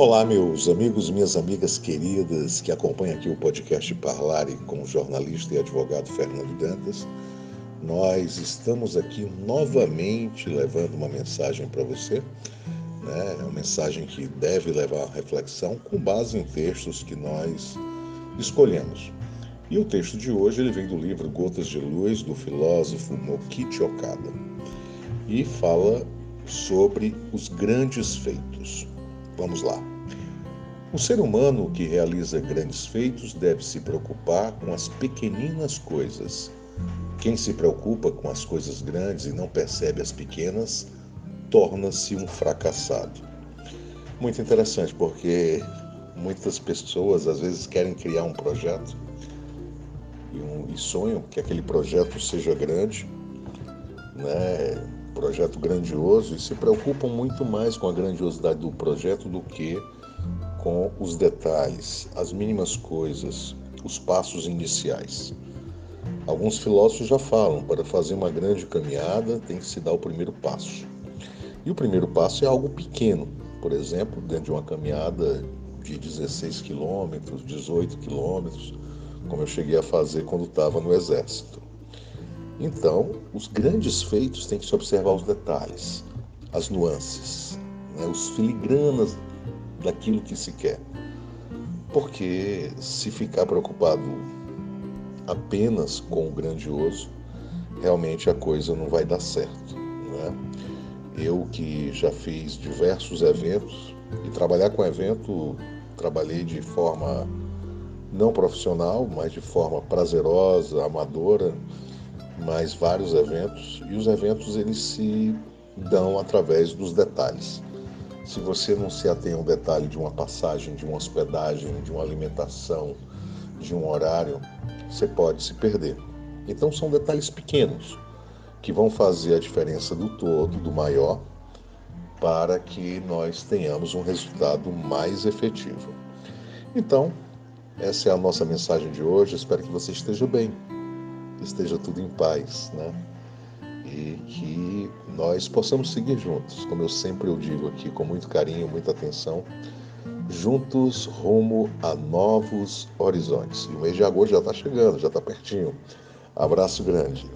Olá, meus amigos, minhas amigas queridas que acompanham aqui o podcast Parlare com o jornalista e advogado Fernando Dantas. Nós estamos aqui novamente levando uma mensagem para você, né? É uma mensagem que deve levar a reflexão com base em textos que nós escolhemos. E o texto de hoje ele vem do livro Gotas de Luz do filósofo Mokichi Okada e fala sobre os grandes feitos. Vamos lá. O ser humano que realiza grandes feitos deve se preocupar com as pequeninas coisas. Quem se preocupa com as coisas grandes e não percebe as pequenas, torna-se um fracassado. Muito interessante, porque muitas pessoas às vezes querem criar um projeto e, um, e sonham que aquele projeto seja grande, né? projeto grandioso e se preocupam muito mais com a grandiosidade do projeto do que com os detalhes, as mínimas coisas, os passos iniciais. Alguns filósofos já falam, para fazer uma grande caminhada tem que se dar o primeiro passo. E o primeiro passo é algo pequeno, por exemplo, dentro de uma caminhada de 16 quilômetros, 18 quilômetros, como eu cheguei a fazer quando estava no exército. Então, os grandes feitos têm que se observar os detalhes, as nuances, né, os filigranas daquilo que se quer. Porque se ficar preocupado apenas com o grandioso, realmente a coisa não vai dar certo. Né? Eu que já fiz diversos eventos e trabalhar com evento, trabalhei de forma não profissional, mas de forma prazerosa, amadora mais vários eventos e os eventos eles se dão através dos detalhes. Se você não se atém ao detalhe de uma passagem, de uma hospedagem, de uma alimentação, de um horário, você pode se perder. Então são detalhes pequenos que vão fazer a diferença do todo, do maior, para que nós tenhamos um resultado mais efetivo. Então, essa é a nossa mensagem de hoje. Espero que você esteja bem esteja tudo em paz, né? E que nós possamos seguir juntos, como eu sempre eu digo aqui, com muito carinho, muita atenção, juntos rumo a novos horizontes. E o mês de agosto já está chegando, já está pertinho. Abraço grande.